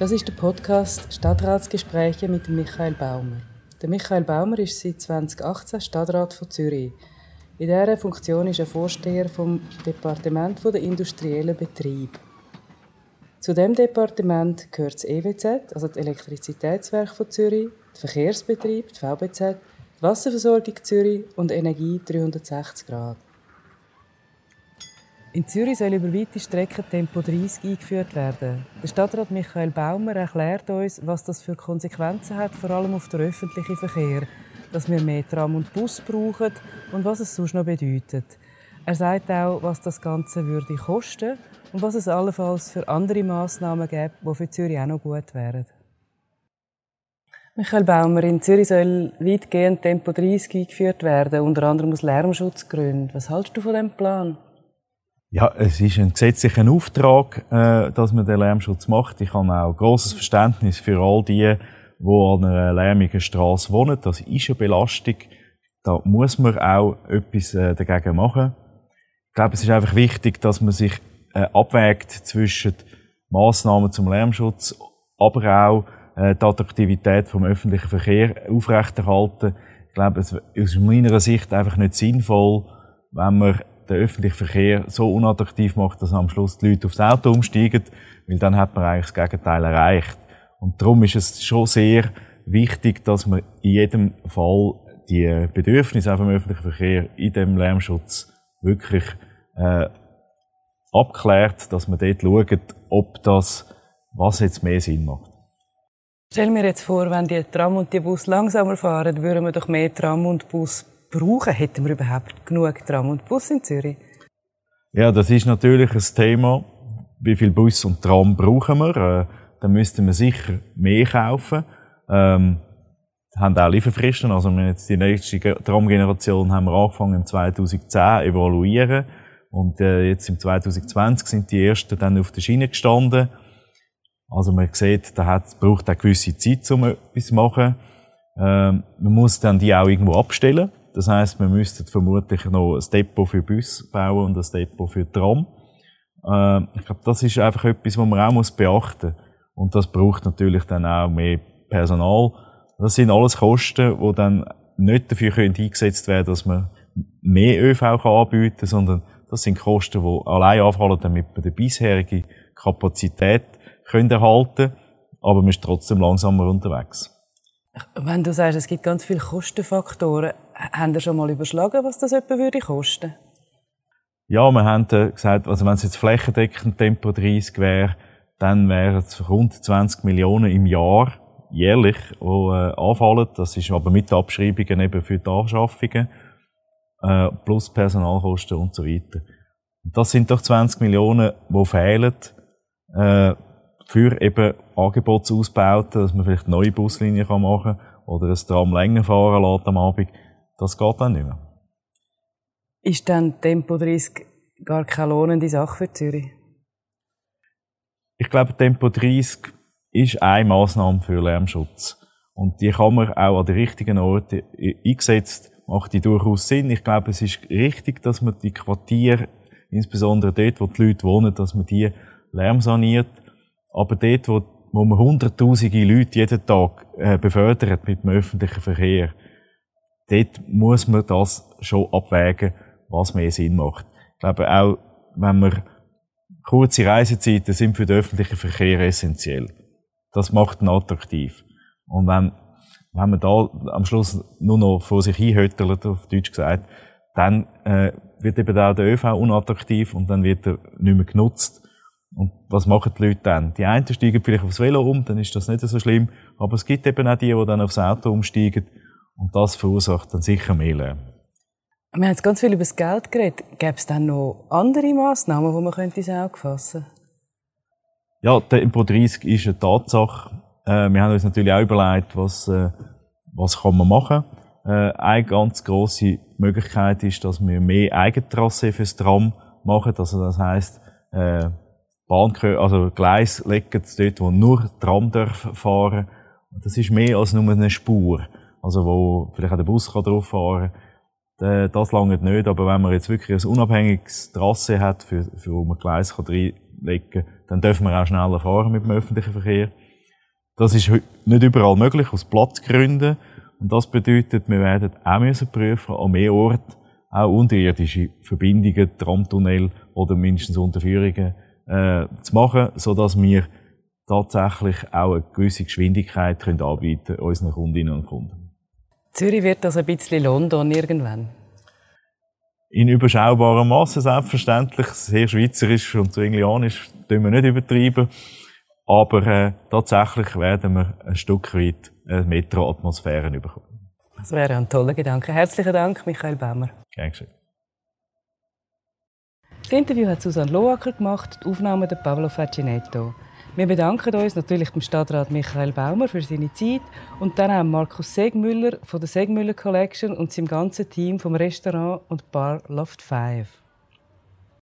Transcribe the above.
Das ist der Podcast Stadtratsgespräche mit Michael Baumer. Der Michael Baumer ist seit 2018 Stadtrat von Zürich. In dieser Funktion ist er Vorsteher vom Departement der industriellen Betrieb. Zu dem Departement gehört das EWZ, also das Elektrizitätswerk von Zürich, der Verkehrsbetrieb, die VBZ, die Wasserversorgung Zürich und Energie 360 Grad. In Zürich soll über weite Strecken Tempo 30 eingeführt werden. Der Stadtrat Michael Baumer erklärt uns, was das für Konsequenzen hat, vor allem auf den öffentlichen Verkehr, dass wir mehr Tram und Bus brauchen und was es sonst noch bedeutet. Er sagt auch, was das Ganze würde kosten und was es allenfalls für andere Massnahmen gäbe, die für Zürich auch noch gut wären. Michael Baumer, in Zürich soll weitgehend Tempo 30 eingeführt werden, unter anderem aus Lärmschutzgründen. Was hältst du von diesem Plan? Ja, es ist ein gesetzlicher Auftrag, äh, dass man den Lärmschutz macht. Ich habe auch großes Verständnis für all die, die an einer lärmigen Straße wohnen. Das ist eine Belastung. Da muss man auch etwas äh, dagegen machen. Ich glaube, es ist einfach wichtig, dass man sich äh, abwägt zwischen Maßnahmen zum Lärmschutz, aber auch äh, die Attraktivität vom öffentlichen Verkehr aufrechterhalten. Ich glaube, es ist aus meiner Sicht einfach nicht sinnvoll, wenn man den öffentlichen Verkehr so unattraktiv macht, dass am Schluss die Leute aufs Auto umsteigen, weil dann hat man eigentlich das Gegenteil erreicht. Und darum ist es schon sehr wichtig, dass man in jedem Fall die Bedürfnisse vom öffentlichen Verkehr in dem Lärmschutz wirklich äh, abklärt, dass man dort schaut, ob das, was jetzt mehr Sinn macht. Stell mir jetzt vor, wenn die Tram und die Bus langsamer fahren, würden wir doch mehr Tram und Bus brauchen? Hätten wir überhaupt genug Tram und Bus in Zürich? Ja, das ist natürlich ein Thema. Wie viel Bus und Tram brauchen wir? Äh, da müssten wir sicher mehr kaufen. Ähm, haben auch Lieferfristen. Also wir jetzt die nächste Tram-Generation haben wir angefangen im 2010 evaluieren. Und äh, jetzt im 2020 sind die ersten dann auf der Schiene gestanden. Also man sieht, da hat, braucht eine gewisse Zeit, um etwas zu machen. Ähm, man muss dann die auch irgendwo abstellen. Das heißt, wir müssten vermutlich noch ein Depot für Bus bauen und ein Depot für Tram. Äh, ich glaube, das ist einfach etwas, was man auch muss beachten muss. Und das braucht natürlich dann auch mehr Personal. Das sind alles Kosten, die dann nicht dafür eingesetzt werden dass man mehr ÖV kann anbieten kann, sondern das sind Kosten, die allein anfallen, damit wir die bisherige Kapazität können erhalten. Aber man ist trotzdem langsamer unterwegs. Wenn du sagst, es gibt ganz viele Kostenfaktoren, haben Sie schon mal überschlagen, was das etwa würde kosten? Ja, wir haben gesagt, also wenn es jetzt flächendeckend Tempo 30 wäre, dann wären es rund 20 Millionen im Jahr, jährlich, die äh, anfallen. Das ist aber mit Abschreibungen eben für die Anschaffungen, äh, plus Personalkosten und so weiter. Das sind doch 20 Millionen, die fehlen, äh, für eben Angebotsausbauten, dass man vielleicht neue Buslinien machen kann oder das Tram länger fahren lässt am Abend. Das geht dann nicht mehr. Ist dann Tempo 30 gar keine lohnende Sache für Zürich? Ich glaube, Tempo 30 ist eine Maßnahme für Lärmschutz. Und die kann man auch an den richtigen Orten eingesetzt, macht die durchaus Sinn. Ich glaube, es ist richtig, dass man die Quartiere, insbesondere dort, wo die Leute wohnen, dass man die lärmsaniert. Aber dort, wo, wo man hunderttausende Leute jeden Tag äh, befördert mit dem öffentlichen Verkehr, dort muss man das schon abwägen, was mehr Sinn macht. Ich glaube auch, wenn man kurze Reisezeiten sind für den öffentlichen Verkehr essentiell. Das macht ihn attraktiv. Und wenn, wenn man da am Schluss nur noch vor sich hinhöttelt, auf Deutsch gesagt, dann äh, wird eben auch der ÖV unattraktiv und dann wird er nicht mehr genutzt. Und was machen die Leute dann? Die einen steigen vielleicht aufs Velo um, dann ist das nicht so schlimm. Aber es gibt eben auch die, die dann aufs Auto umsteigen. Und das verursacht dann sicher mehr Lärm. Wir haben jetzt ganz viel über das Geld geredet. Gäbe es dann noch andere Massnahmen, die man könnte ins Auge fassen Ja, Tempo 30 ist eine Tatsache. Äh, wir haben uns natürlich auch überlegt, was, äh, was kann man machen äh, Eine ganz grosse Möglichkeit ist, dass wir mehr Eigentrasse fürs Tram machen. Also das heisst, äh, Bahn, also Gleis legen dort, wo nur Tram darf fahren. Das ist mehr als nur eine Spur also wo vielleicht auch der Bus kann drauf fahren kann. Das lange nicht, aber wenn man jetzt wirklich ein unabhängiges Trasse hat, für, für wo man Gleis kann reinlegen kann, dann dürfen wir auch schneller fahren mit dem öffentlichen Verkehr. Das ist nicht überall möglich, aus Platzgründen. Und das bedeutet, wir werden auch müssen prüfen, an mehr Orten auch unterirdische Verbindungen, Tramtunnel oder mindestens Unterführungen äh, zu machen, so dass wir tatsächlich auch eine gewisse Geschwindigkeit können anbieten unseren Kundinnen und Kunden. Zürich wird also ein bisschen London irgendwann? In überschaubarem Maße selbstverständlich. Sehr schweizerisch und so englianisch tun wir nicht übertreiben. Aber äh, tatsächlich werden wir ein Stück weit eine Metro-Atmosphäre bekommen. Das wäre ein toller Gedanke. Herzlichen Dank, Michael Baumer. Gern geschehen. Das Interview hat Susanne Loacker gemacht, die Aufnahme der Pablo Facinetto. Wir bedanken uns natürlich dem Stadtrat Michael Baumer für seine Zeit und dann auch Markus Segmüller von der Segmüller Collection und seinem ganzen Team vom Restaurant und Bar Loft 5.